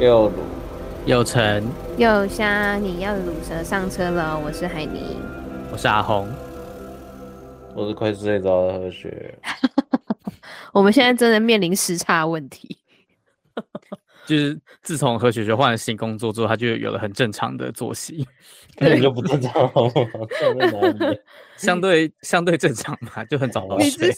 又鲁又成又香，你要鲁蛇上车了。我是海霓，我是阿红，我是快睡着的何雪。我们现在真的面临时差问题。就是自从何雪学换了新工作之后，她就有了很正常的作息。那你就不正常好不好？相对相对正常嘛，就很早到睡。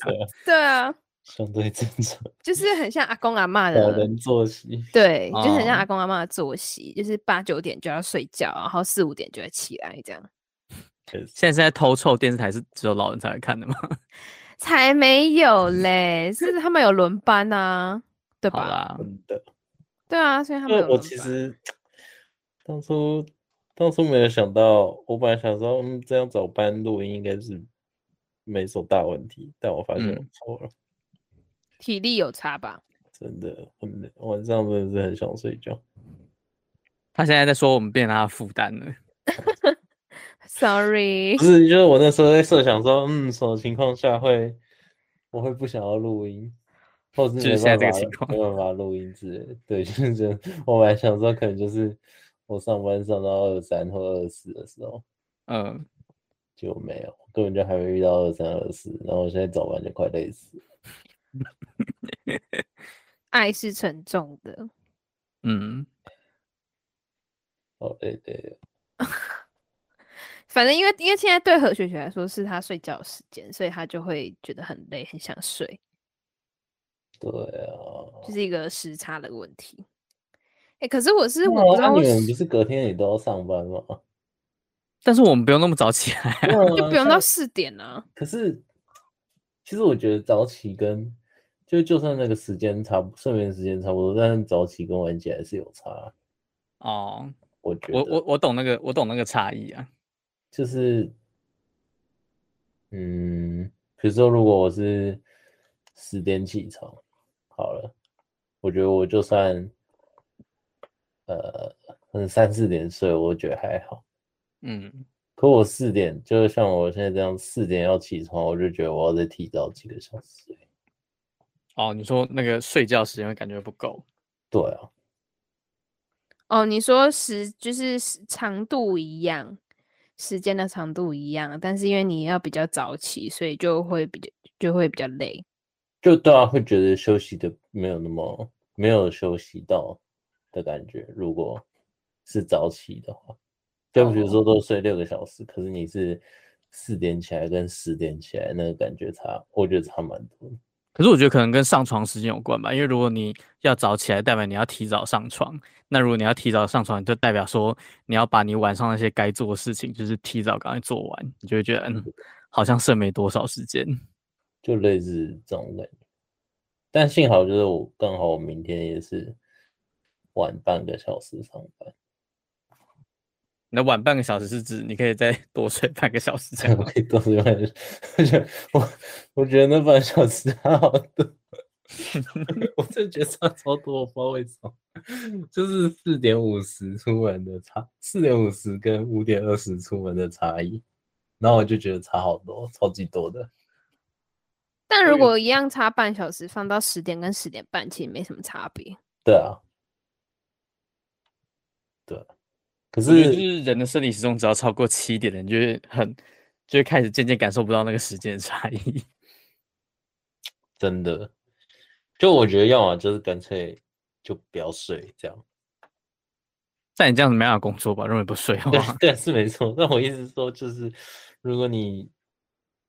对啊，相对正常，就是很像阿公阿妈的老人作息。对，就很像阿公阿妈的作息，就是八九点就要睡觉，然后四五点就要起来，这样。现在是在偷臭电视台是只有老人才会看的吗？才没有嘞，是他们有轮班啊，对吧？对啊，所以他们。我其实当初当初没有想到，我本来想说，嗯，这样早班录音应该是没什么大问题，但我发现错了。体力有差吧？真的很累，晚上真的是很想睡觉。他现在在说我们变成他的负担了。Sorry，不是，就是我那时候在设想说，嗯，什么情况下会我会不想要录音？或是就是现在这个情况，没办法录音之类的。对，就是这样。我本来想说，可能就是我上班上到二三或二四的时候，嗯，就没有，根本就还没遇到二三二四。然后我现在早班就快累死了。爱是沉重的，嗯，好累累。反正因为因为现在对何雪雪来说是她睡觉的时间，所以她就会觉得很累，很想睡。对啊，就是一个时差的问题。哎、欸，可是我是我不知道，你们不是隔天也都要上班吗？但是我们不用那么早起来，啊，就不用到四点啊。可是，其实我觉得早起跟就就算那个时间差睡眠时间差不多，但是早起跟晚起还是有差。哦，我我我我懂那个我懂那个差异啊，就是，嗯，比如说如果我是十点起床。好了，我觉得我就算，呃，可能三四点睡，我觉得还好。嗯，可我四点，就是像我现在这样，四点要起床，我就觉得我要再提早几个小时。哦，你说那个睡觉时间会感觉不够？对啊。哦，你说时就是长度一样，时间的长度一样，但是因为你要比较早起，所以就会比较就会比较累。就大家会觉得休息的没有那么没有休息到的感觉。如果是早起的话，就比如说都睡六个小时，可是你是四点起来跟十点起来，那个感觉差，我觉得差蛮多。可是我觉得可能跟上床时间有关吧，因为如果你要早起来，代表你要提早上床。那如果你要提早上床，就代表说你要把你晚上那些该做的事情，就是提早赶快做完，你就会觉得嗯，好像剩没多少时间。就类似这种感觉，但幸好就是我刚好我明天也是晚半个小时上班。那晚半个小时是指你可以再 多睡半个小时？我可以多睡半个小时。我我觉得那半个小时还好的，我真的觉得差超多，我不知道为什么。就是四点五十出门的差，四点五十跟五点二十出门的差异，然后我就觉得差好多，超级多的。但如果一样差半小时，放到十点跟十点半，其实没什么差别。对啊，对。可是就是人的生理时钟只要超过七点了，你就会很，就会开始渐渐感受不到那个时间的差异。真的，就我觉得要么就是干脆就不要睡这样。但你这样子没办法工作吧？认为不睡对，对，是没错。但我意思说，就是如果你。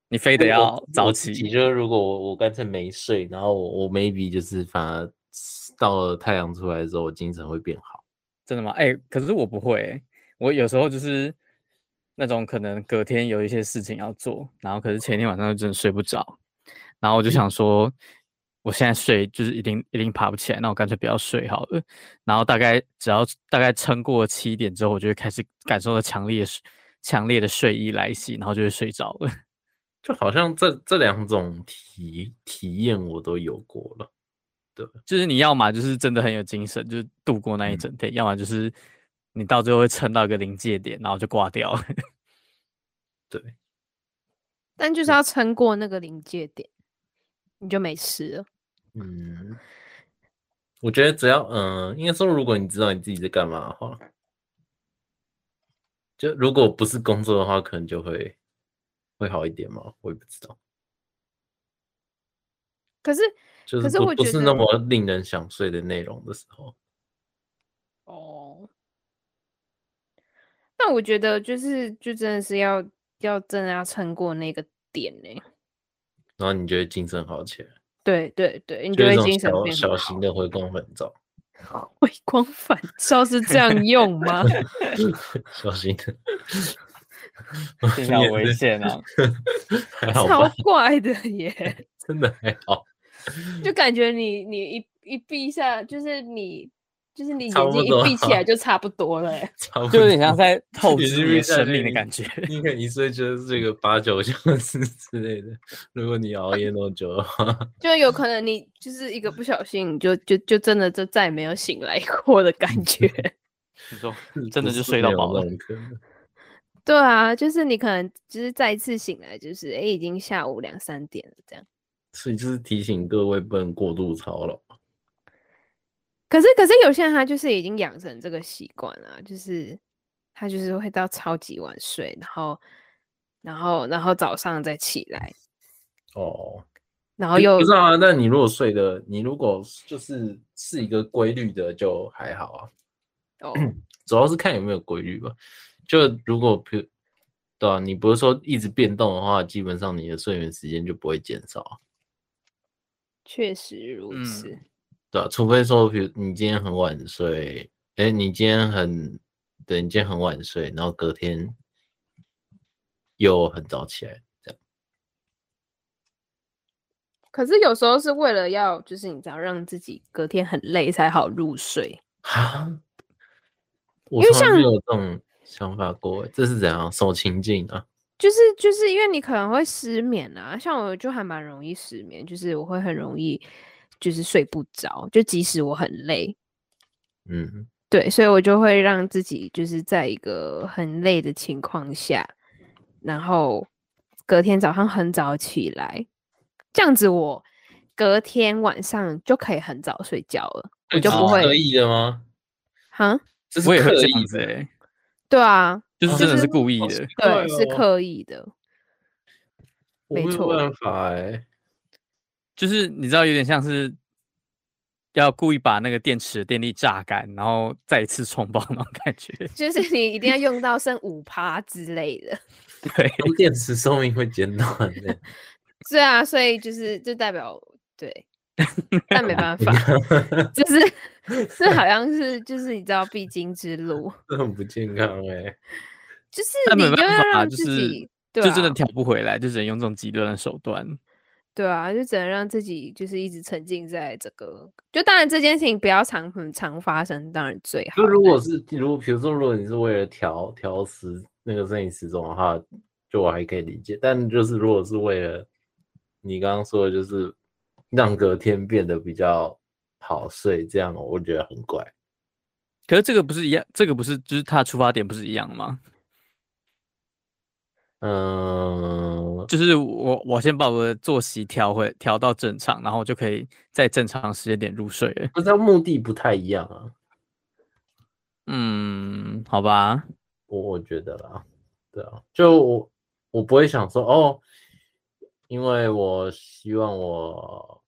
你非得要早起，就是如果我我干脆没睡，然后我我 maybe 就是反而到了太阳出来的时候，我精神会变好。真的吗？哎、可是我不会、我有时候就是那种可能隔天有一些事情要做，然后可是前一天晚上就真的睡不着，然后我就想说，我现在睡就是一定一定爬不起来，那我干脆不要睡好了。然后大概只要大概撑过七点之后，我就会开始感受到强烈强烈的睡意来袭，然后就会睡着了。就好像这这两种体体验我都有过了，对，就是你要嘛就是真的很有精神，就是度过那一整天，嗯、要么就是你到最后会撑到一个临界点，然后就挂掉了。对，但就是要撑过那个临界点，你就没事了。嗯，我觉得只要嗯，应该说，如果你知道你自己在干嘛的话，就如果不是工作的话，可能就会会好一点嘛。我也不知道。可是，就是不，可是我觉得不是那么令人想睡的内容的时候。哦。那我觉得就是，就真的是要要真的要撑过那个点呢，然后你就会精神好起来。对对对，你就会精神变小，小型的回光返照。回光返照是这样用吗？小心的，比较危险啊，超怪的耶，真的还好，就感觉你你一一闭一下，就是你。就是你眼睛一闭起来就差不多了，欸，就有点像在 透支你的生命的感觉。你可能一睡就是这个八九小时之类的。如果你熬夜那么久的话，就有可能你就是一个不小心，你就就就真的就再也没有醒来过的感觉。你说真的就睡到饱了？对啊，就是你可能就是再一次醒来，就是哎，欸，已经下午两三点了这样。所以就是提醒各位不能过度操劳。可是，可是有些人他就是已经养成这个习惯了，就是他就是会到超级晚睡，然后，然后，然后早上再起来。哦，然后又不知道啊？那你如果睡的，你如果就是是一个规律的，就还好啊。哦，主要是看有没有规律吧。就如果比如对啊，你不是说一直变动的话，基本上你的睡眠时间就不会减少。确实如此。嗯对啊，除非说，比如你今天很晚睡，哎，你今天很，对，你今天很晚睡，然后隔天又很早起来，这样。可是有时候是为了要，就是你知道，让自己隔天很累才好入睡啊。我从来没有这种想法过，这是怎样受情境啊？就是就是因为你可能会失眠啊，像我就还蛮容易失眠，就是我会很容易。就是睡不着，就即使我很累，嗯，对，所以我就会让自己就是在一个很累的情况下，然后隔天早上很早起来，这样子我隔天晚上就可以很早睡觉了，我就不会刻意的吗？哈，这是刻意的，欸，对啊，就是真的是故意的，就是，对，是刻意的，没错，办法哎。就是你知道，有点像是要故意把那个电池的电力榨干，然后再一次充饱那种感觉。就是你一定要用到剩五趴之类的。对，电池寿命会减短的。对啊，所以就是就代表对，但没办法，就是这好像是就是你知道必经之路，这很不健康哎、欸。就是你就要让自己，就真的调不回来，就只能用这种极端的手段。对啊，就只能让自己就是一直沉浸在这个，就当然这件事情不要常很常发生，当然最好。就如果是如果比如说如果你是为了调调时那个摄影时钟的话，就我还可以理解。但就是如果是为了你刚刚说的，就是让隔天变得比较好睡，这样我觉得很怪。可是这个不是一样？这个不是就是他的出发点不是一样吗？嗯，就是我我先把我的作息调回调到正常，然后就可以在正常时间点入睡了。不知道目的不太一样啊。嗯，好吧，我我觉得啦，对啊，就我我不会想说哦，因为我希望我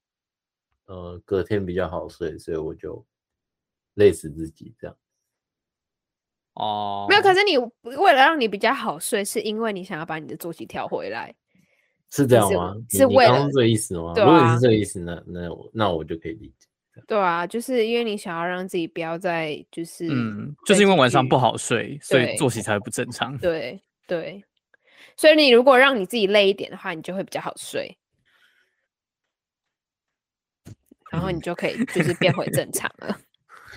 呃隔天比较好睡，所以我就累死自己这样。哦，没有，可是你为了让你比较好睡，是因为你想要把你的作息调回来，是这样吗？是为了这个意思吗？对啊，如果是这个意思，那那我那我就可以理解。对啊，就是因为你想要让自己不要再就是嗯，就是因为晚上不好睡，所以作息才会不正常。对对，所以你如果让你自己累一点的话，你就会比较好睡，然后你就可以就是变回正常了。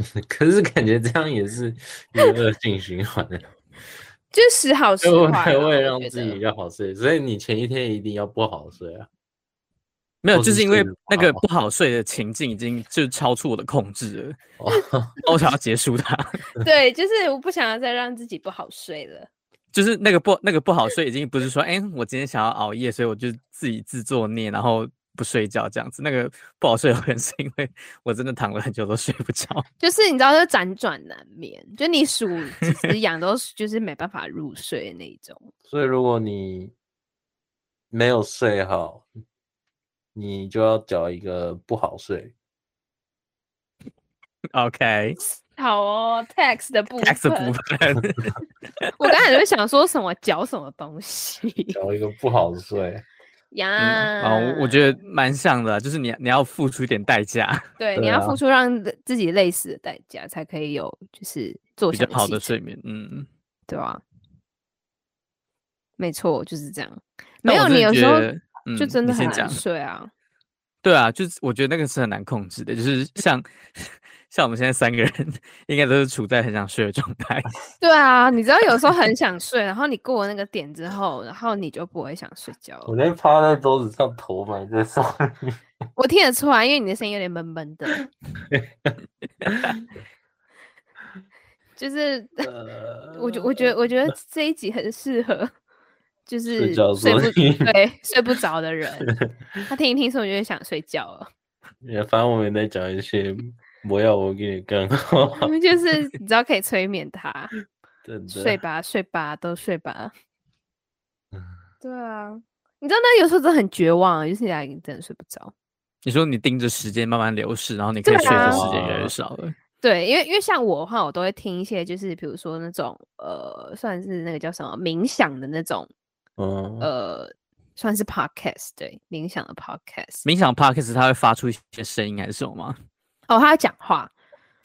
可是感觉这样也是一个恶性循环的，就时好时坏，我也让自己比较好睡，所以你前一天一定要不好睡啊。没有，就是因为那个不好睡的情境已经就超出我的控制了，我想要结束它。对，就是我不想要再让自己不好睡了。就是那个不那个不好睡，已经不是说，哎、欸，我今天想要熬夜，所以我就自己自作孽，然后不睡觉这样子。那个不好睡，可能是因为我真的躺了很久都睡不着。就是你知道，就辗转难眠，就你数 几只羊都就是没办法入睡那种。所以如果你没有睡好，你就要找一个不好睡。OK。好哦，tax 的部分。部分。我刚才就想说什么嚼什么东西，嚼一个不好睡呀。嗯、哦，我觉得蛮像的，就是你你要付出一点代价。对，你要付出让自己累死的代价，才可以有就是做比较好的睡眠。嗯，对啊，没错，就是这样。没有，你有时候就真的很难睡啊。嗯、对啊，就是我觉得那个是很难控制的，就是像。像我们现在三个人，应该都是处在很想睡的状态。对啊，你知道有时候很想睡，然后你过了那个点之后，然后你就不会想睡觉。我那趴在桌子上，头埋在上面。我听得出来，因为你的声音有点闷闷的。就是，我觉我觉得我觉得这一集很适合，就是睡不对睡不着的人，他听一听，说我就想睡觉了。也反正我们在讲一些。我要我给你更 就是你知道可以催眠他，真的睡吧睡吧都睡吧。对啊，你知道那有时候真的很绝望，就是你真的睡不着。你说你盯着时间慢慢流逝，然后你可以睡的时间越来越少了。对，因为因为像我的话，我都会听一些就是比如说那种呃，算是那个叫什么冥想的那种，嗯、呃，算是 podcast 对，冥想的 podcast。冥想 podcast 它会发出一些声音还是什么吗？哦，他在讲话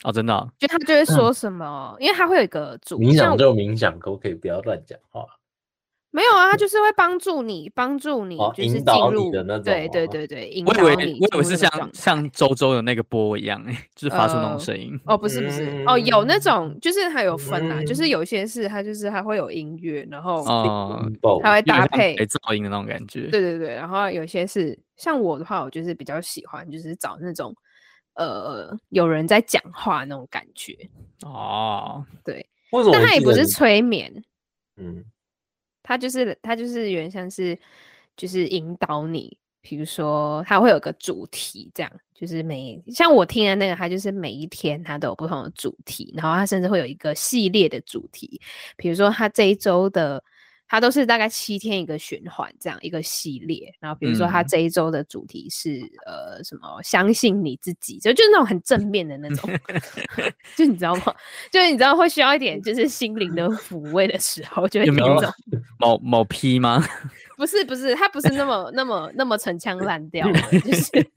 哦，真的、哦，就他就会说什么，嗯、因为他会有一个主冥想就冥想，可不可以不要乱讲话？没有啊，他就是会帮助你，帮助你，就是进入、哦、引导你的那种。对对对对，引导你。我以为我以为是像像周周的那个波一样，哎，就是发出那种声音、呃。哦，不是不是，嗯、哦，有那种，就是它有分啊，嗯、就是有些是它就是还会有音乐，然后哦，它会搭配噪音的那种感觉。对对对，然后有些是像我的话，我就是比较喜欢，就是找那种。呃，有人在讲话那种感觉哦，对？但他也不是催眠，嗯，他就是他就是原像是就是引导你，比如说他会有个主题，这样就是每像我听的那个，他就是每一天他都有不同的主题，然后他甚至会有一个系列的主题，比如说他这一周的。它都是大概七天一个循环，这样一个系列。然后比如说，它这一周的主题是、嗯、呃什么？相信你自己，就就是那种很正面的那种。就你知道吗？就是你知道会需要一点就是心灵的抚慰的时候，就会听这种 某某批吗？不 是不是，他不是那么那么那么陈腔滥调，就是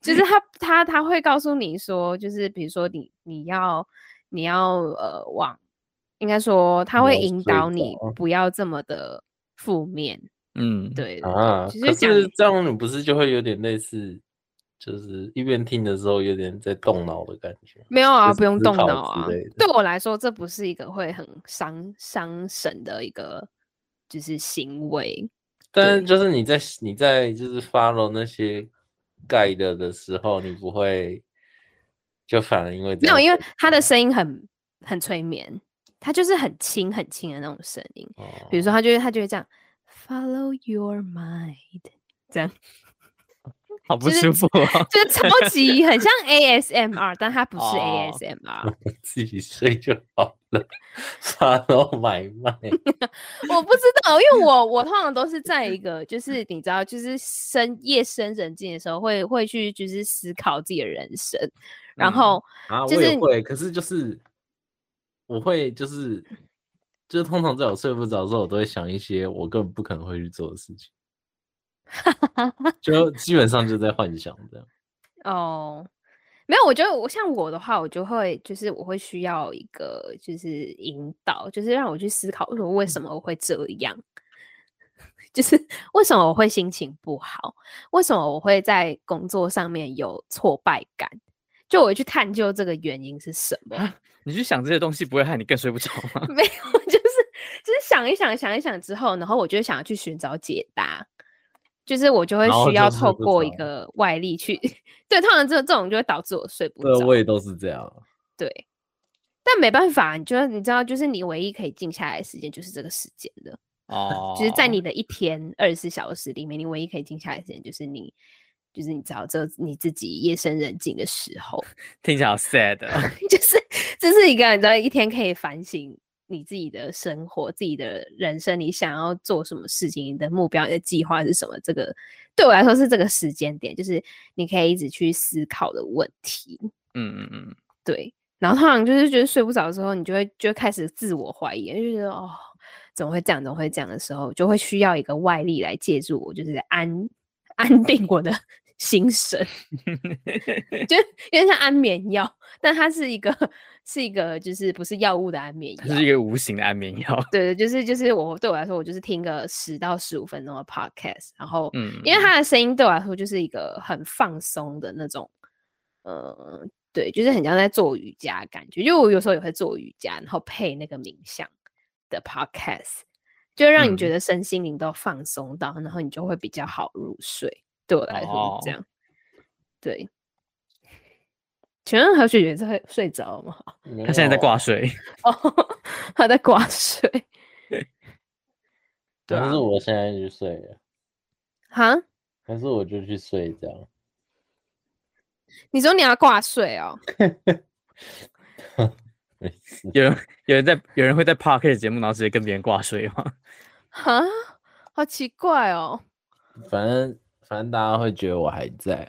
就是他他他会告诉你说，就是比如说你你要你要呃往。应该说，他会引导你不要这么的负面。嗯，对啊。其实是这样，你不是就会有点类似，就是一边听的时候有点在动脑的感觉。没有啊，不用动脑啊。对我来说，这不是一个会很伤伤神的一个就是行为。但是就是你在你在就是 follow 那些 guide 的时候，你不会就反而因为没有，因为他的声音很很催眠。他就是很轻很轻的那种声音，哦、比如说他就会他就会这样，Follow your mind，这样，好不舒服啊，就是超级很像 ASMR，但它不是 ASMR，、哦、自己睡就好了，Follow my mind，我不知道，因为我我通常都是在一个就是你知道，就是深夜深人静的时候会会去就是思考自己的人生，然后就是、嗯啊、我也会，可是就是。我会就是，就是通常在我睡不着的时候，我都会想一些我根本不可能会去做的事情，就基本上就在幻想这样。哦，没有，我觉得我像我的话，我就会就是我会需要一个就是引导，就是让我去思考说为什么我会这样，就是为什么我会心情不好，为什么我会在工作上面有挫败感，就我去探究这个原因是什么。你去想这些东西，不会害你更睡不着吗？没有，就是就是想一想，想一想之后，然后我就想要去寻找解答，就是我就会需要透过一个外力去，对，通常这这种就会导致我睡不着。对，我也都是这样。对，但没办法，你觉得你知道，就是你唯一可以静下来的时间就是这个时间的哦，就是在你的一天二十四小时里面，你唯一可以静下来的时间就是你就是你找这你自己夜深人静的时候，听起来好 sad，就是这是一个你知道一天可以反省你自己的生活、自己的人生，你想要做什么事情，你的目标、你的计划是什么？这个对我来说是这个时间点，就是你可以一直去思考的问题。嗯嗯嗯，对。然后通常就是觉得睡不着的时候，你就会就开始自我怀疑，就觉得哦，怎么会这样？怎么会这样的时候，就会需要一个外力来借助我，就是安安定我的心神，就有点像安眠药，但它是一个是一个就是不是药物的安眠药，它是一个无形的安眠药。对对，就是就是我对我来说，我就是听个十到十五分钟的 podcast，然后嗯，因为它的声音对我来说就是一个很放松的那种，呃。对，就是很像在做瑜伽的感觉，因为我有时候也会做瑜伽，然后配那个冥想的 podcast，就让你觉得身心灵都放松到，嗯、然后你就会比较好入睡。对我来说是这样。哦、对，请问何雪姐在睡着吗？他现在在挂睡。哦，他在挂睡。对，还是我现在就睡了。哈？还是我就去睡觉？你说你要挂睡哦？有人有人在有人会在 Podcast 节目，然后直接跟别人挂睡吗？哈，好奇怪哦。反正反正大家会觉得我还在，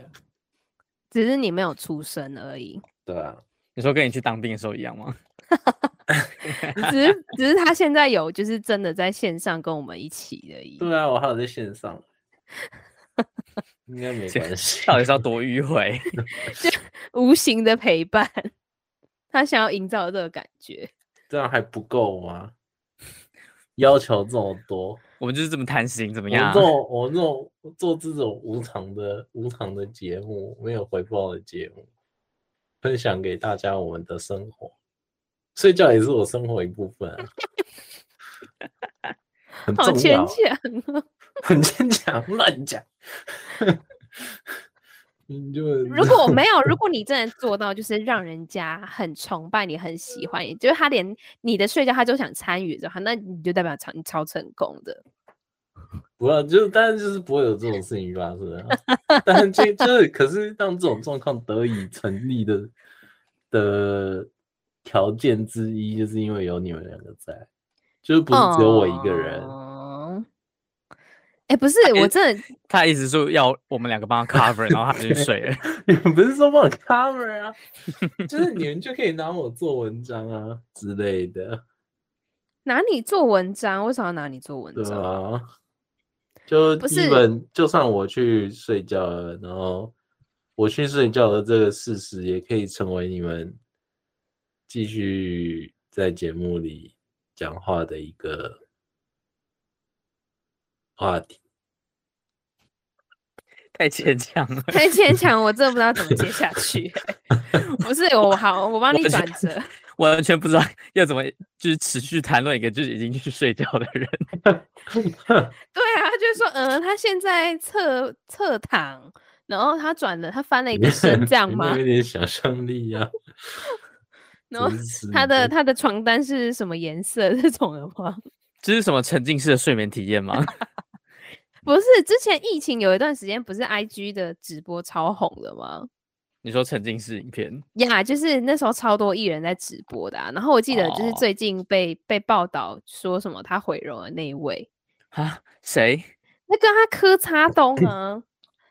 只是你没有出生而已。对啊，你说跟你去当兵的时候一样吗？只是只是他现在有就是真的在线上跟我们一起而已。对啊，我还有在线上。应该没关系，到底是要多迂回？就无形的陪伴，他想要营造这个感觉，这样还不够吗？要求这么多，我们就是这么贪心，怎么样？我做我做做这种无偿的无偿的节目，没有回报的节目，分享给大家我们的生活，睡觉也是我生活一部分啊，很好牵强啊。很坚强，乱讲。你就如果没有，如 果你真的做到，就是让人家很崇拜你，很喜欢你，就是他连你的睡觉他都想参与的话，那你就代表超你超成功的。不要，就是但是就是不会有这种事情发生。但是就就是，可是让这种状况得以成立的的条件之一，就是因为有你们两个在，就是不是只有我一个人。哦哎，欸、不是，我真的，他一直说要我们两个帮他 cover，然后他就去睡了。你们不是说帮我 cover 啊？就是你们就可以拿我做文章啊之类的。拿你做文章？为什么要拿你做文章？啊，就基本就算我去睡觉了，然后我去睡觉的这个事实，也可以成为你们继续在节目里讲话的一个。话题太牵强了，太牵强，我真的不知道怎么接下去。不是我好，我帮你转折。我完全不知道要怎么就是持续谈论一个就是已经去睡觉的人。对啊，他就是说，嗯、呃，他现在侧侧躺，然后他转了，他翻了一个身，这样吗？有点想象力呀、啊。然后他的他的床单是什么颜色？这种的吗？这是什么沉浸式的睡眠体验吗？不是，之前疫情有一段时间，不是 IG 的直播超红的吗？你说沉浸式影片呀，yeah, 就是那时候超多艺人在直播的啊。然后我记得就是最近被、oh. 被报道说什么他毁容的那一位啊，谁？那跟他柯察东啊。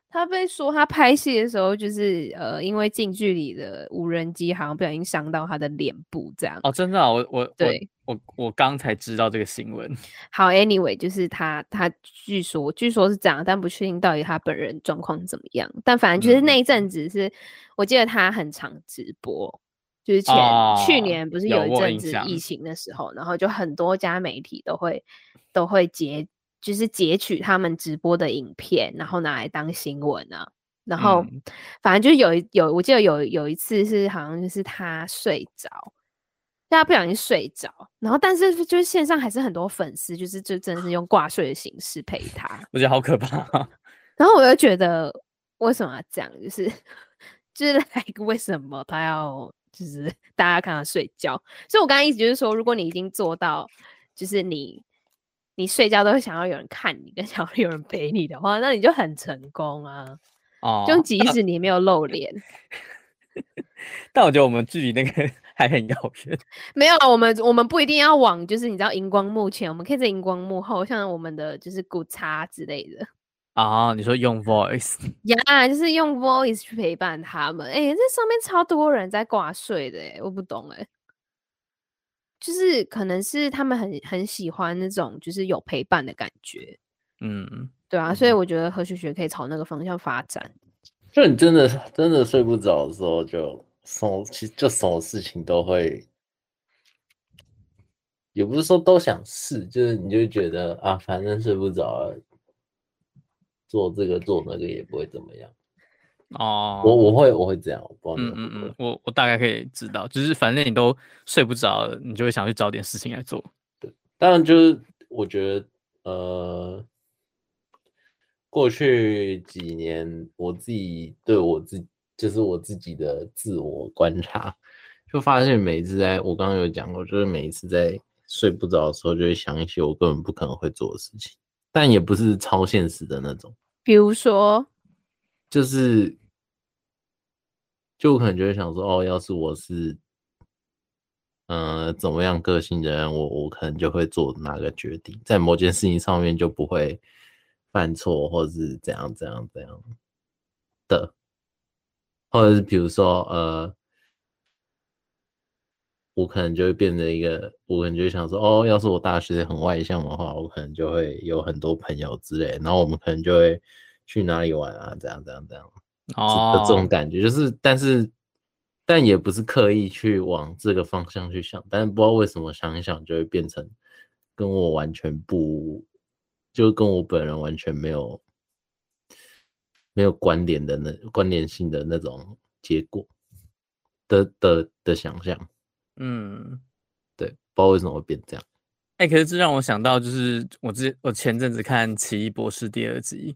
他被说他拍戏的时候，就是呃，因为近距离的无人机好像不小心伤到他的脸部，这样。哦，真的、啊，我我对我我刚才知道这个新闻。好，Anyway，就是他他据说据说是这样，但不确定到底他本人状况怎么样。但反正就是那一阵子是，嗯、我记得他很常直播，就是前、哦、去年不是有一阵子疫情的时候，然后就很多家媒体都会都会截。就是截取他们直播的影片，然后拿来当新闻啊。然后反正就有有，我记得有有一次是好像就是他睡着，大家不小心睡着，然后但是就是线上还是很多粉丝，就是就真的是用挂睡的形式陪他。我觉得好可怕。然后我又觉得为什么要这样？就是就是为什么他要就是大家看他睡觉？所以我刚刚意思就是说，如果你已经做到，就是你。你睡觉都会想要有人看你，跟 想要有人陪你的话，那你就很成功啊！哦，就即使你没有露脸，但我觉得我们距离那个还很遥远。没有，我们我们不一定要往就是你知道荧光幕前，我们可以在荧光幕后，像我们的就是古叉之类的。啊，你说用 voice 呀，yeah, 就是用 voice 去陪伴他们。哎、欸，这上面超多人在挂睡的，哎，我不懂，哎，就是可能是他们很很喜欢那种就是有陪伴的感觉。嗯，对啊，所以我觉得何学学可以朝那个方向发展。就你真的真的睡不着的时候就，就什么其实就什么事情都会，也不是说都想试，就是你就觉得啊，反正睡不着了。做这个做那个也不会怎么样哦，我我会我会这样，我不知道嗯嗯嗯，我我大概可以知道，就是反正你都睡不着了，你就会想去找点事情来做。对，当然就是我觉得呃，过去几年我自己对我自就是我自己的自我观察，就发现每一次在我刚刚有讲过，就是每一次在睡不着的时候，就会想一些我根本不可能会做的事情。但也不是超现实的那种，比如说，就是，就我可能就会想说，哦，要是我是，嗯、呃，怎么样个性的人，我我可能就会做哪个决定，在某件事情上面就不会犯错，或者是怎样怎样怎样。的，或者是比如说，呃。我可能就会变成一个，我可能就会想说，哦，要是我大学很外向的话，我可能就会有很多朋友之类，然后我们可能就会去哪里玩啊，这样这样这样，哦，这种感觉就是，但是，但也不是刻意去往这个方向去想，但是不知道为什么想一想就会变成跟我完全不，就跟我本人完全没有没有关联的那关联性的那种结果的的的想象。嗯，对，不知道为什么会变这样。哎、欸，可是这让我想到，就是我之我前阵子看《奇异博士》第二集，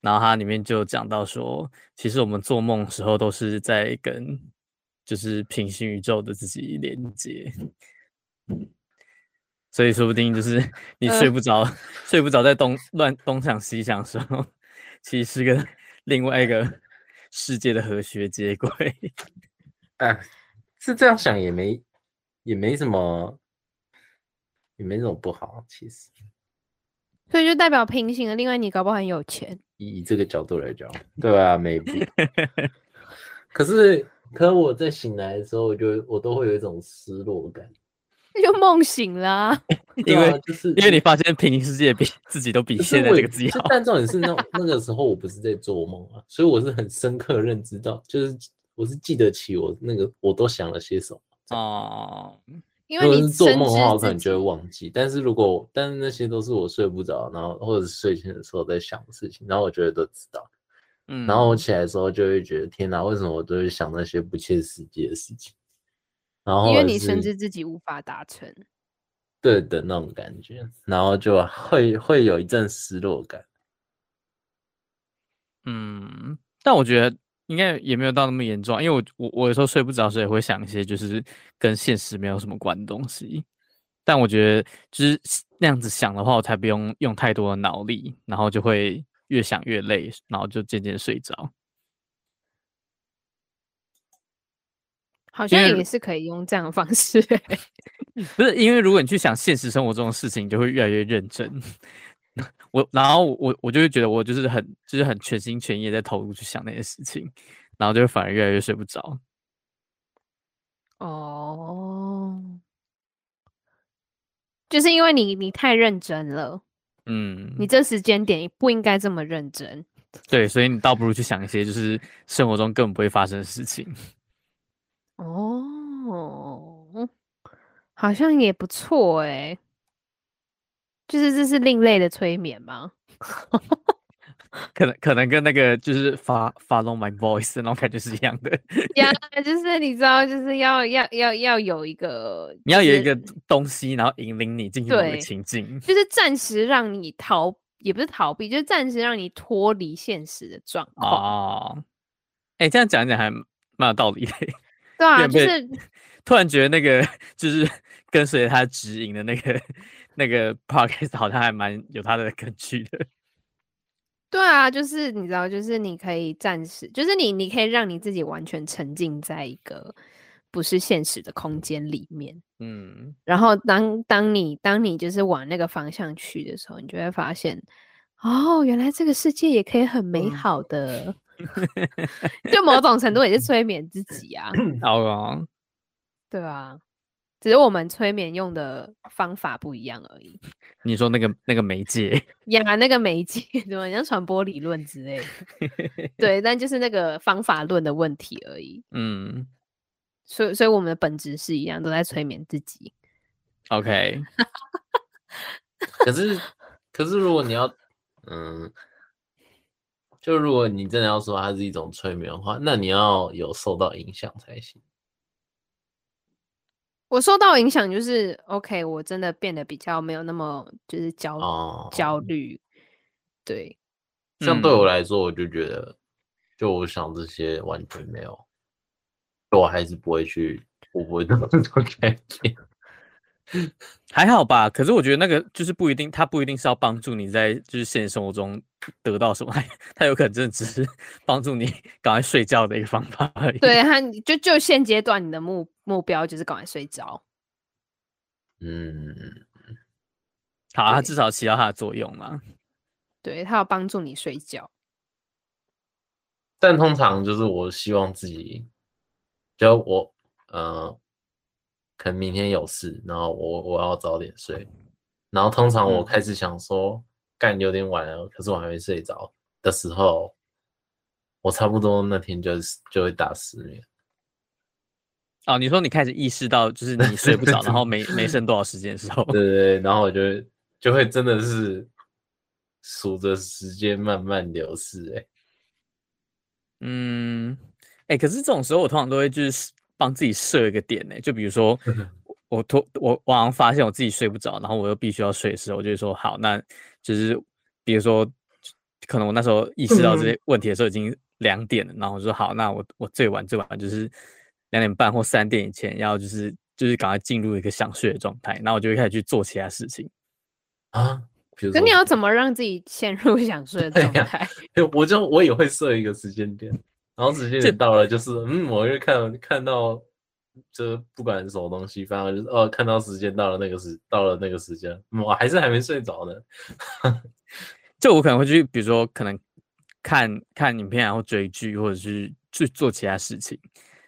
然后它里面就讲到说，其实我们做梦的时候都是在跟就是平行宇宙的自己连接，所以说不定就是 你睡不着，呃、睡不着在东乱东想西想的时候，其实是个另外一个 世界的和谐接轨。啊，是这样想也没。也没什么，也没什么不好，其实。所以就代表平行的，另外你搞不好很有钱。以这个角度来讲，对啊，maybe。可是，可是我在醒来的时候，我就我都会有一种失落感。就梦醒了、啊，因为就是因为你发现平行世界比自己都比现在这个自己好。但重点是 那那个时候我不是在做梦啊，所以我是很深刻认知到，就是我是记得起我那个我都想了些什么。哦，因为你是做梦的话，我可能就会忘记。但是如果，但是那些都是我睡不着，然后或者是睡前的时候在想的事情，然后我觉得都知道。嗯，然后我起来的时候就会觉得，天哪，为什么我都会想那些不切实际的事情？然后因为你深知自己无法达成，对的那种感觉，然后就会会有一阵失落感。嗯，但我觉得。应该也没有到那么严重，因为我我我有时候睡不着，所以会想一些就是跟现实没有什么关的东西。但我觉得就是那样子想的话，我才不用用太多的脑力，然后就会越想越累，然后就渐渐睡着。好像也是可以用这样的方式，不是因为如果你去想现实生活中的事情，你就会越来越认真。我然后我我就会觉得我就是很就是很全心全意在投入去想那些事情，然后就反而越来越睡不着。哦，就是因为你你太认真了，嗯，你这时间点不应该这么认真。对，所以你倒不如去想一些就是生活中根本不会发生的事情。哦，好像也不错哎。就是这是另类的催眠吗？可能可能跟那个就是 follow my voice 那种感觉是一样的。呀，就是你知道，就是要要要要有一个，你要有一个东西，然后引领你进入那个情境，就是暂时让你逃，也不是逃避，就是暂时让你脱离现实的状况。哦，哎、欸，这样讲一讲还蛮有道理的。对啊，就是突然觉得那个就是 跟随他指引的那个。那个 podcast 好像还蛮有他的根据的。对啊，就是你知道，就是你可以暂时，就是你你可以让你自己完全沉浸在一个不是现实的空间里面，嗯，然后当当你当你就是往那个方向去的时候，你就会发现，哦，原来这个世界也可以很美好的，就某种程度也是催眠自己啊，好啊，对啊。只是我们催眠用的方法不一样而已。你说那个那个媒介 呀，那个媒介 怎么像传播理论之类的？对，但就是那个方法论的问题而已。嗯，所以所以我们的本质是一样，都在催眠自己。OK。可是可是如果你要，嗯，就如果你真的要说它是一种催眠的话，那你要有受到影响才行。我受到影响就是 OK，我真的变得比较没有那么就是焦、哦、焦虑。对，像对我来说，我就觉得，嗯、就我想这些完全没有，我还是不会去，我不会 这么多改变。还好吧，可是我觉得那个就是不一定，它不一定是要帮助你在就是现实生活中得到什么，它有可能真的只是帮助你赶快睡觉的一个方法而已。对，它就就现阶段你的目目标就是赶快睡着。嗯，好，它至少起到它的作用嘛。对，它要帮助你睡觉。但通常就是我希望自己，就我呃。可能明天有事，然后我我要早点睡，然后通常我开始想说干、嗯、有点晚了，可是我还没睡着的时候，我差不多那天就就会打失眠。哦，你说你开始意识到就是你睡不着，然后没没剩多少时间的时候，对对对，然后我就就会真的是数着时间慢慢流逝，哎，嗯，哎、欸，可是这种时候我通常都会就是。帮自己设一个点呢，就比如说我突我晚上发现我自己睡不着，然后我又必须要睡的时候，我就会说好，那就是比如说可能我那时候意识到这些问题的时候已经两点了，然后我说好，那我我最晚最晚就是两点半或三点以前要就是就是赶快进入一个想睡的状态，然后我就会开始去做其他事情啊。可你要怎么让自己陷入 想睡的状态？啊、我就我也会设一个时间点。然后时间点到了，就是嗯，我就看看到，就不管什么东西，反正就是哦，看到时间到了，那个时到了那个时间，我还是还没睡着呢。就我可能会去，比如说可能看看影片，然后追剧，或者是去做其他事情，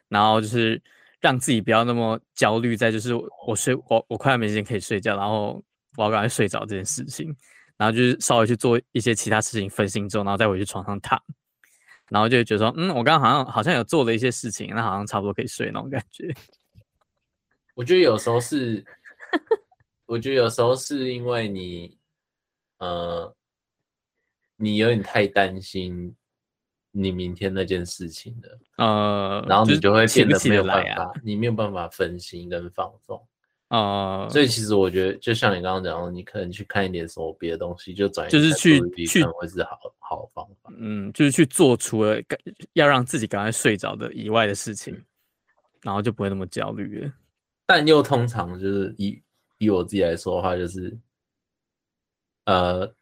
然后就是让自己不要那么焦虑，在就是我睡我我快要没时间可以睡觉，然后我要赶快睡着这件事情，然后就是稍微去做一些其他事情分心之后，然后再回去床上躺。然后就觉得说，嗯，我刚刚好像好像有做了一些事情，那好像差不多可以睡那种感觉。我觉得有时候是，我觉得有时候是因为你，呃，你有点太担心你明天那件事情了，呃，然后你就会变得没有办法，起起啊、你没有办法分心跟放松。哦、呃，所以其实我觉得，就像你刚刚讲的，你可能去看一点什么别的东西，就转移就是去去会是好好的方法。嗯，就是去做除了要让自己赶快睡着的以外的事情，然后就不会那么焦虑了。但又通常就是以以我自己来说的话，就是呃，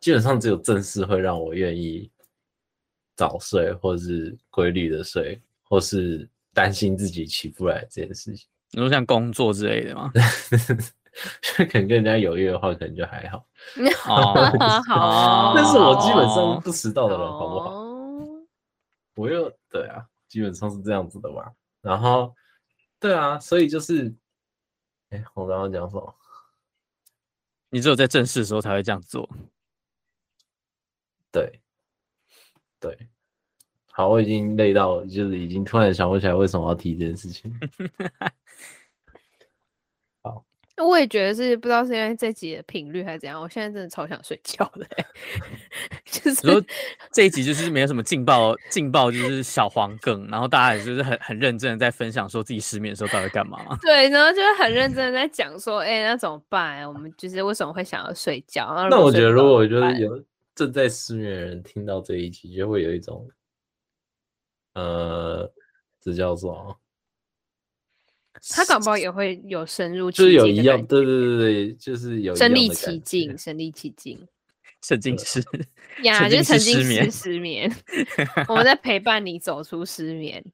基本上只有正事会让我愿意早睡，或是规律的睡，或是担心自己起不来这件事情。你说像工作之类的吗？可能跟人家有约的话，可能就还好。哦，好。但是我基本上不迟到的人，好不好？我又对啊，基本上是这样子的吧。然后，对啊，所以就是，哎，我刚刚讲什么？你只有在正式的时候才会这样做。对，对。好，我已经累到，就是已经突然想不起来为什么要提这件事情。好，我也觉得是不知道是因为这集的频率还是怎样，我现在真的超想睡觉的。就是说这一集就是没有什么劲爆，劲爆就是小黄梗，然后大家也就是很很认真的在分享说自己失眠的时候到底干嘛。对，然后就是很认真的在讲说，哎、欸，那怎么办？我们就是为什么会想要睡觉？那我觉得如果就是有正在失眠的人听到这一集，就会有一种。呃，这叫做，他搞不好也会有深入，就是有一样，对对对对，就是有身临其境，身临其境。沉浸式呀，就是沉浸失眠式失眠。我们在陪伴你走出失眠。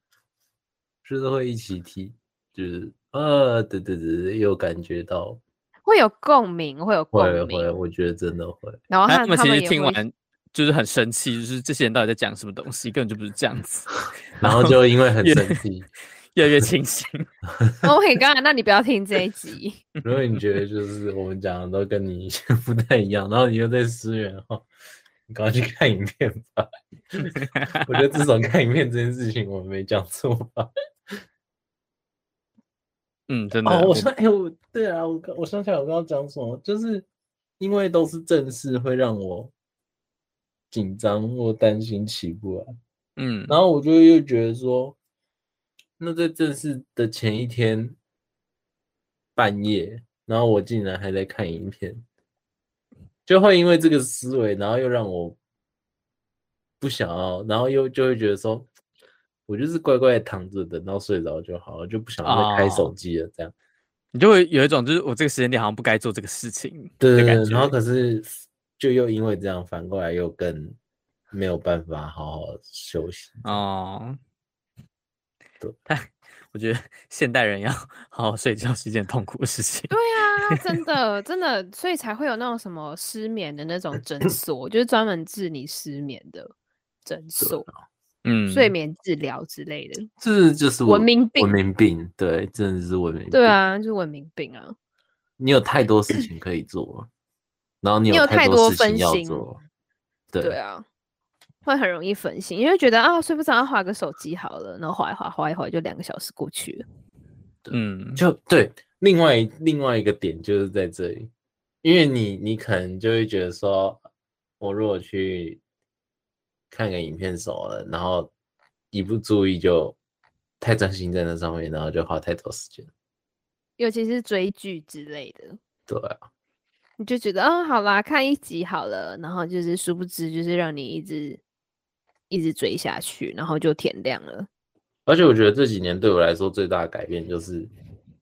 就是会一起提，就是呃，对对对，有感觉到，会有共鸣，会有共鸣。会，我觉得真的会。然后他他们其实听完就是很生气，就是这些人到底在讲什么东西，根本就不是这样子，然后就因为很生气，越来越清醒。我可以刚才，那你不要听这一集。如果你觉得就是我们讲的都跟你以前不太一样，然后你又在失眠的话，你赶快去看影片吧。我觉得至少看影片这件事情我们没讲错吧。嗯，真的。哦，我说，哎、欸，我对啊，我我想起来我刚刚讲什么，就是因为都是正事，会让我紧张或担心起不来。嗯，然后我就又觉得说，那在正式的前一天半夜，然后我竟然还在看影片，就会因为这个思维，然后又让我不想要，然后又就会觉得说。我就是乖乖的躺着，等到睡着就好了，就不想再开手机了。这样，哦，你就会有一种就是我这个时间点好像不该做这个事情。对对对，然后可是就又因为这样，反过来又更没有办法好好休息。哦，对，我觉得现代人要好好睡觉是一件痛苦的事情。对啊，真的真的，所以才会有那种什么失眠的那种诊 所，就是专门治你失眠的诊所。嗯，睡眠治疗之类的，这就是文明病。文明病，对，真的是文明病。对啊，就是文明病啊。你有太多事情可以做，然后你有太多分心要做，对，对啊，会很容易分心，因为觉得啊睡不着，划个手机好了，然后划一划，划一划就两个小时过去了。嗯，就对。另外另外一个点就是在这里，因为你你可能就会觉得说，我如果去。看个影片熟了，然后一不注意就太专心在那上面，然后就花太多时间。尤其是追剧之类的。对啊，你就觉得哦，好啦，看一集好了，然后就是殊不知就是让你一直一直追下去，然后就天亮了。而且我觉得这几年对我来说最大的改变就是，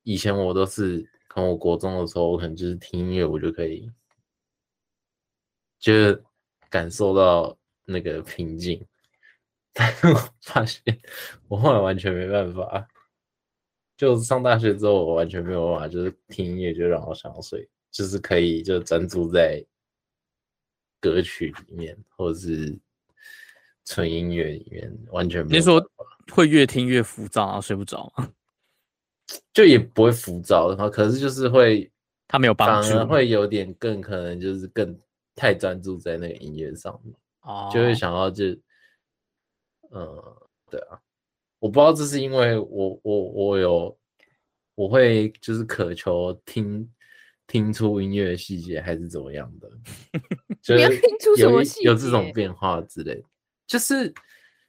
以前我都是从我国中的时候，我可能就是听音乐，我就可以，就是感受到。那个平静，但是我发现我后来完全没办法。就上大学之后，我完全没有办法，就是听音乐就让我想要睡，就是可以就专注在歌曲里面，或者是纯音乐里面，完全没有。你说会越听越浮躁，然后睡不着吗？就也不会浮躁的话，可是就是会，他没有帮助，反而会有点更可能就是更太专注在那个音乐上面。就会想到就，嗯，对啊，我不知道这是因为我我我有我会就是渴求听听出音乐的细节还是怎么样的，就是有有这种变化之类，就是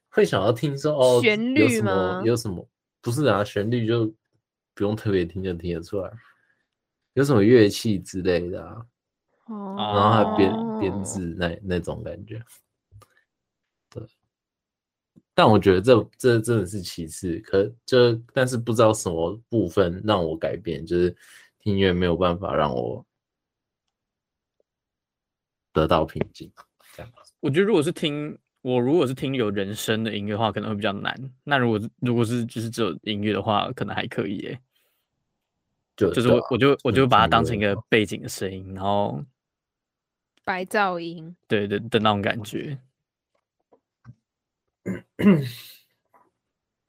会想要听说哦，旋律吗？有什么有什么？不是啊，旋律就不用特别听就听得出来，有什么乐器之类的啊，哦，然后还编编制那那种感觉。对但我觉得这这真的是其次，可就但是不知道什么部分让我改变，就是听音乐没有办法让我得到平静。这样，我觉得如果是听我如果是听有人声的音乐的话，可能会比较难。那如果如果是就是只有音乐的话，可能还可以耶。就就是我我就我就把它当成一个背景的声音，然后白噪音，对对的那种感觉。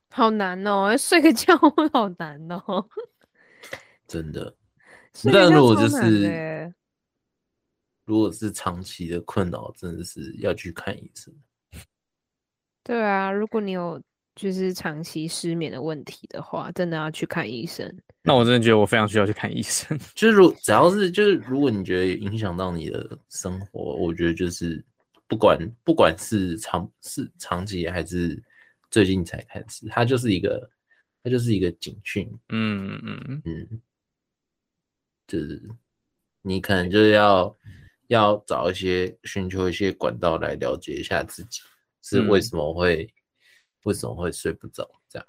好难哦，睡个觉会 好难哦，真的。但如果就是如果是长期的困扰，真的是要去看医生。对啊，如果你有就是长期失眠的问题的话，真的要去看医生。那我真的觉得我非常需要去看医生。就是如只要是就是如果你觉得影响到你的生活，我觉得就是。不管不管是长是长期还是最近才开始，它就是一个它就是一个警讯，嗯嗯嗯，就是你可能就是要要找一些寻求一些管道来了解一下自己是为什么会、嗯、为什么会睡不着这样，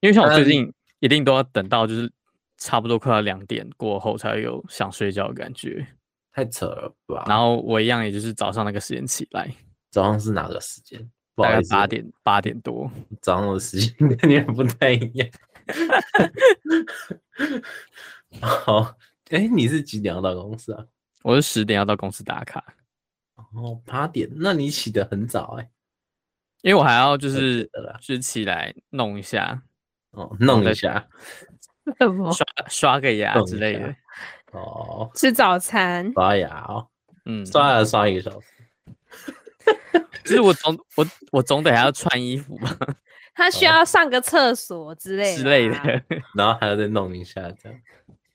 因为像我最近一定都要等到就是差不多快要两点过后才有想睡觉的感觉。太扯了吧？然后我一样，也就是早上那个时间起来。早上是哪个时间？大概八点八点多。早上的时间 跟你们不太一样。好，哎，你是几点要到公司啊？我是十点要到公司打卡。哦，八点，那你起得很早哎、欸。因为我还要就是就是起来弄一下，哦，弄一下，什么刷刷个牙之类的。哦，吃早餐，刷牙哦，嗯，刷牙刷一个小时。其实我总我我总得还要穿衣服吧，他需要上个厕所之类的、啊、之类的，然后还要再弄一下，这样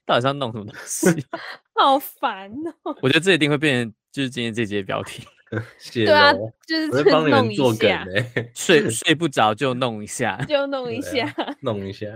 到底是要弄什么东西？好烦哦！我觉得这一定会变成就是今天这节标题。对啊，就是帮你们做梗哎，睡睡不着就弄一下，就弄一下，弄一下。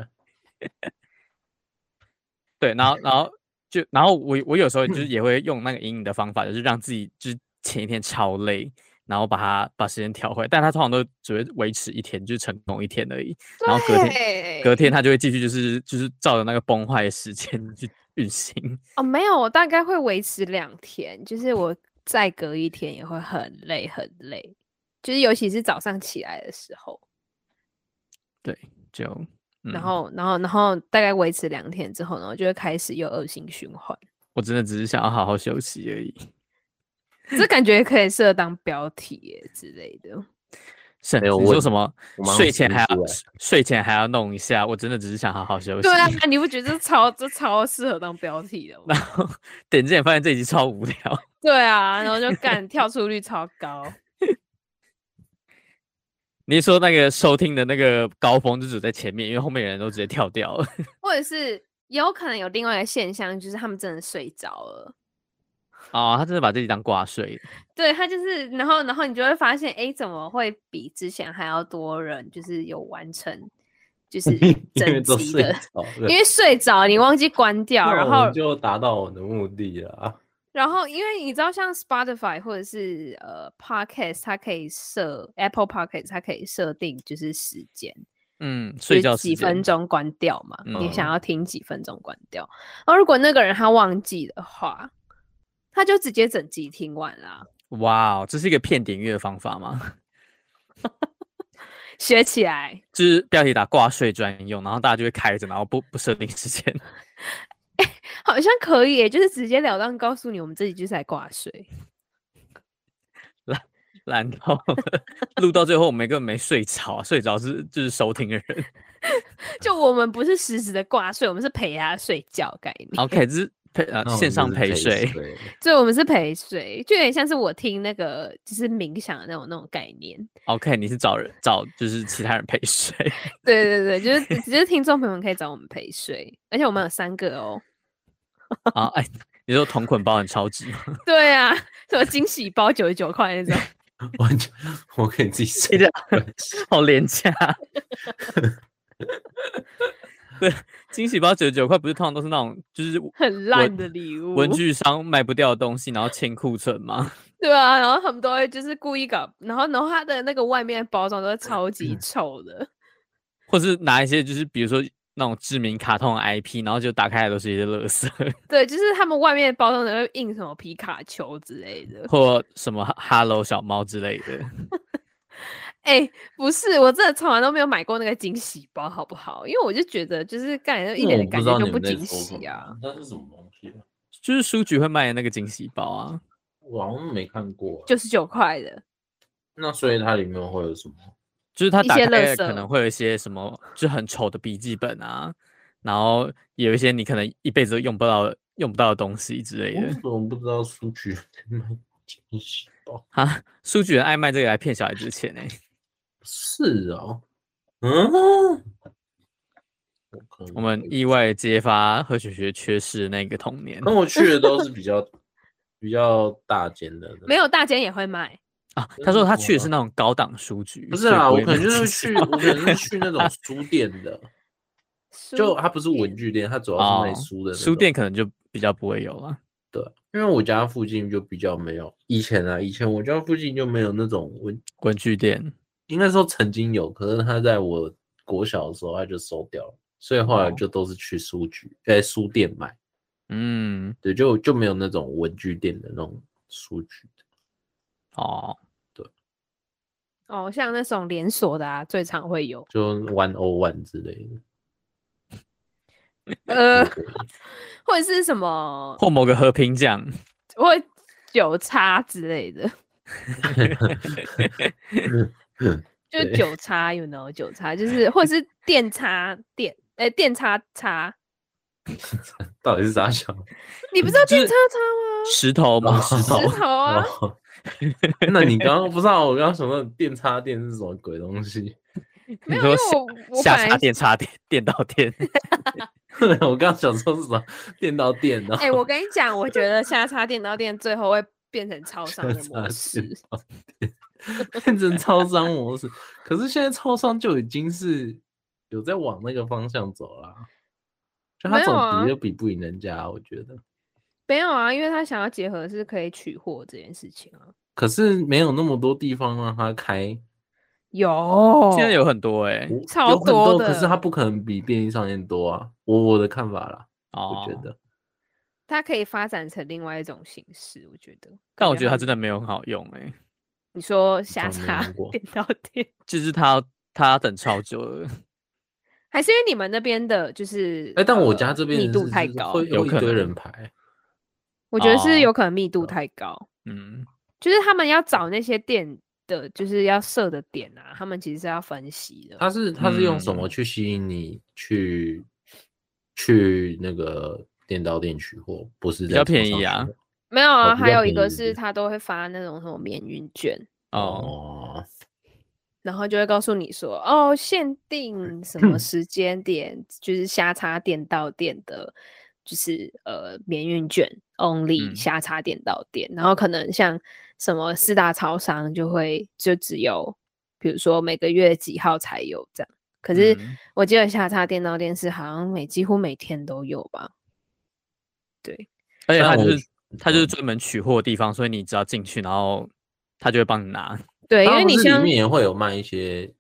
对，然后然后就然后我我有时候就是也会用那个阴影的方法，就是让自己就是前一天超累。然后把它把时间调回来，但他通常都只会维持一天，就是成功一天而已。然后隔天隔天他就会继续就是就是照着那个崩坏的时间去运行。哦，没有，我大概会维持两天，就是我再隔一天也会很累很累，就是尤其是早上起来的时候。对，就、嗯、然后然后然后大概维持两天之后呢，我就会开始又恶性循环。我真的只是想要好好休息而已。这感觉可以设当标题耶之类的。是，你说什么？睡前还要睡前还要弄一下？我真的只是想好好休息。对啊，你不觉得这超这超适合当标题的 吗？然后点进来发现这一集超无聊。对啊，然后就干跳出率超高。你说那个收听的那个高峰就只在前面，因为后面的人都直接跳掉了。或者是有可能有另外一个现象，就是他们真的睡着了。哦，他真的把自己当挂睡。对，他就是，然后，然后你就会发现，哎，怎么会比之前还要多人，就是有完成，就是整集的，因为，因为睡着，你忘记关掉，然后就达到我的目的了。然后，因为你知道，像 Spotify 或者是呃 Podcast，它可以设 Apple Podcast，它可以设定就是时间，嗯，睡觉几分钟关掉嘛，嗯、你想要听几分钟关掉。然后，如果那个人他忘记的话。他就直接整集听完了。哇，这是一个骗点阅的方法吗？学起来，就是标题打挂睡专用，然后大家就会开着，然后不不设定时间。哎、欸，好像可以，就是直截了当告诉你，我们这集就是在挂睡。然后录到最后，我们根本没睡着，睡着是就是收听的人。就我们不是实时的挂睡，我们是陪他睡觉概念。OK，这是。陪啊，线上陪睡，对，我们是陪睡，就有点像是我听那个就是冥想的那种那种概念。OK，你是找人找就是其他人陪睡，对对对，就是只是听众朋友们可以找我们陪睡，而且我们有三个哦。啊，哎，你说同捆包很超值吗？对啊，什么惊喜包九十九块那种，完全我可以自己睡的，好廉价。对，惊喜包九十九块，不是通常都是那种就是 很烂的礼物，文具商卖不掉的东西，然后清库存吗？对啊，然后他们都会就是故意搞，然后然后它的那个外面包装都是超级丑的，或是拿一些就是比如说那种知名卡通的 IP，然后就打开来都是一些垃圾。对，就是他们外面包装都会印什么皮卡丘之类的，或什么 Hello 小猫之类的。哎、欸，不是，我真的从来都没有买过那个惊喜包，好不好？因为我就觉得，就是感觉一点的感觉就不惊喜啊。那是什么东西？就是书局会卖的那个惊喜包啊。我好像没看过，九十九块的。那所以它里面会有什么？就是它打开可能会有一些什么，就很丑的笔记本啊，然后有一些你可能一辈子都用不到、用不到的东西之类的。我不知道书局卖惊喜包啊？书局人爱卖这个来骗小孩子的钱呢、欸？是哦，嗯，我们意外揭发何雪雪缺失那个童年。那我去的都是比较比较大间的，没有大间也会卖啊。他说他去的是那种高档书局，不是啊，我可能就是去，我可能是去那种 书店的，就它不是文具店，它主要是卖书的。书店可能就比较不会有了，对，因为我家附近就比较没有。以前啊，以前我家附近就没有那种文文具店。应该说曾经有，可是他在我国小的时候他就收掉了，所以后来就都是去书局、在、书店买。嗯，对，就就没有那种文具店的那种数据。哦，对，哦，像那种连锁的啊，最常会有，就 One O One 之类的。呃，或者是什么，或某个和平奖，或酒叉之类的，就酒叉，you know，酒叉就是，或者是电叉电，哎、欸，电叉叉，到底是啥小？你不知道电叉叉吗？石头吗？石头，石头啊！那你刚刚不知道我刚刚什么电叉电是什么鬼东西？没有，因为我下插电插电，电到电。我刚刚想说是什么电到电呢？哎、欸，我跟你讲，我觉得下叉电到电最后会变成超商的模式，变成超商模式。可是现在超商就已经是有在往那个方向走了，就他总比就比不赢人家，啊，我觉得没有啊，因为他想要结合是可以取货这件事情啊。可是没有那么多地方让他开。有，现在有很多哎、欸，超多的。可是它不可能比便利商店多啊，我我的看法啦。哦，我觉得它可以发展成另外一种形式，我觉得。但我觉得它真的没有很好用哎、欸。你说下叉 电到店，就是他他等超久了，还是因为你们那边的就是？哎、欸，但我家这边密度太高，会有一堆人排。我觉得是有可能密度太高，哦、嗯，就是他们要找那些店。的就是要设的点啊，他们其实是要分析的。他是他是用什么去吸引你去、嗯、去那个电到店取货？不是比较便宜啊？没有啊，还有一个是他都会发那种什么免运券哦，然后就会告诉你说哦，限定什么时间点，就是下插电到店的，就是呃免运券 only 下插电到店，然后可能像。什么四大超商就会就只有，比如说每个月几号才有这样。可是我记得下叉电到店是好像每几乎每天都有吧？对，而且它就是它就是专门取货的地方，所以你只要进去，然后他就会帮你拿。对，因为你像里面会有卖一些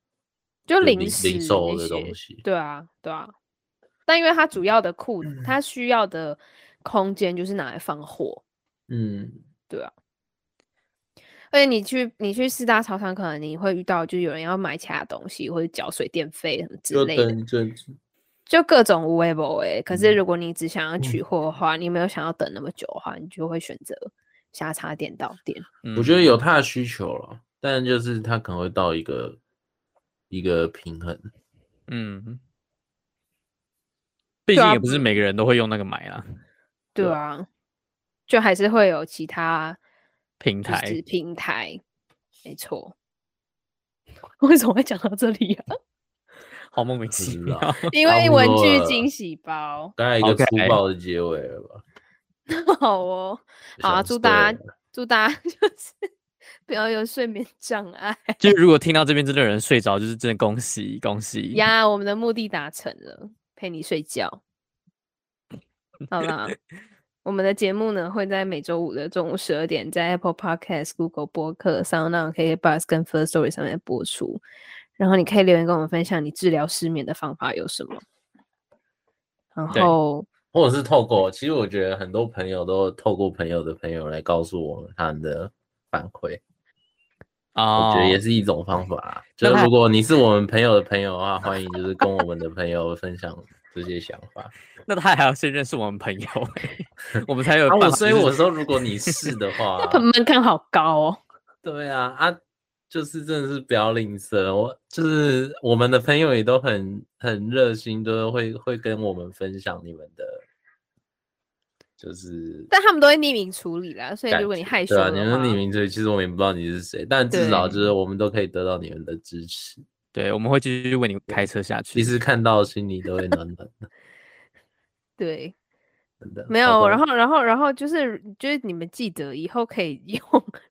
就零食零售的东西。对啊，对啊。但因为它主要的库，它需要的空间就是拿来放货。嗯，对啊。而且你去你去四大超商，可能你会遇到，就有人要买其他东西或者缴水电费什么之类的，就就各种无微不微。可是如果你只想要取货的话，嗯、你没有想要等那么久的话，你就会选择下插电到店。我觉得有他的需求了，但就是他可能会到一个一个平衡。嗯，毕竟也不是每个人都会用那个买啊。对啊，就还是会有其他。平台平台，没错。为什么会讲到这里啊？好莫名其妙。因为文具惊喜包，大概一个粗暴的结尾了吧。好哦，好啊！祝大家祝大家 就是不要有睡眠障碍。就是如果听到这边真的有人睡着，就是真的恭喜恭喜呀！我们的目的达成了，陪你睡觉。好啦。我们的节目呢，会在每周五的中午十二点，在 Apple Podcast、Google 播客、SoundOn、KKBOX 跟 First Story 上面播出。然后你可以留言跟我们分享你治疗失眠的方法有什么。然后，或者是透过，其实我觉得很多朋友都透过朋友的朋友来告诉我们他们的反馈。啊，我觉得也是一种方法。就是如果你是我们朋友的朋友的话，欢迎就是跟我们的朋友分享。这些想法，那他还要先认识我们朋友，我们才有办法、啊。所以我说，如果你是的话，那门槛好高哦。对啊，啊，就是真的是不要吝啬。我就是我们的朋友也都很很热心，都是会会跟我们分享你们的，就是，但他们都会匿名处理啦。所以如果你害羞，对啊，你们匿名处理，其实我们也不知道你是谁，但至少就是我们都可以得到你们的支持。对，我们会继续为你开车下去。其实看到心里都会暖暖的。对，真的没有。然后，然后，然后就是，就是你们记得以后可以 用。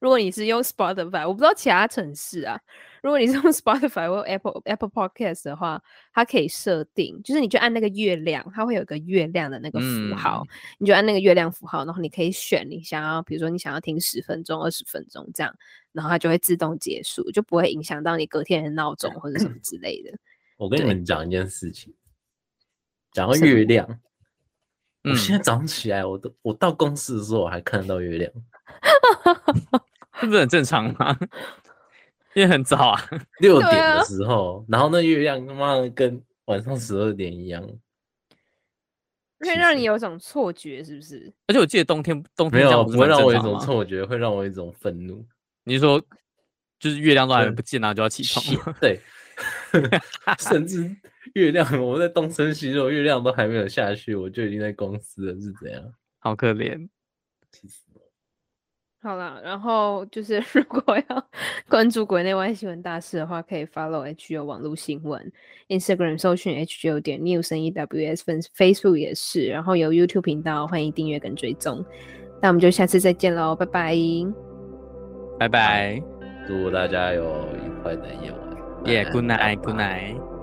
如果你是用 Spotify，我不知道其他城市啊。如果你是用 Spotify 或 Apple Apple Podcast 的话，它可以设定，就是你就按那个月亮，它会有个月亮的那个符号，嗯、你就按那个月亮符号，然后你可以选你想要，比如说你想要听十分钟、二十分钟这样。然后它就会自动结束，就不会影响到你隔天的闹钟或者什么之类的。我跟你们讲一件事情，讲到月亮，我现在早上起来，我都我到公司的时候，我还看得到月亮，这不是很正常吗？因为很早啊，六点的时候，啊、然后那月亮他妈的跟晚上十二点一样，会让你有一种错觉，是不是？而且我记得冬天冬天没有不会让我有一种错觉，会让我有一种愤怒。你是说，就是月亮都还不见，然后就要起床？对，甚至月亮我在东升西落，月亮都还没有下去，我就已经在公司了，是怎样？好可怜。好啦，然后就是 如果要关注国内外新闻大事的话，可以 follow HGO 网络新闻，Instagram 搜寻 HGO 点 News N E W S，Facebook 也是，然后有 YouTube 频道，欢迎订阅跟追踪。那我们就下次再见喽，拜拜，拜拜，祝大家有愉快的夜晚。Yeah，good night，good night。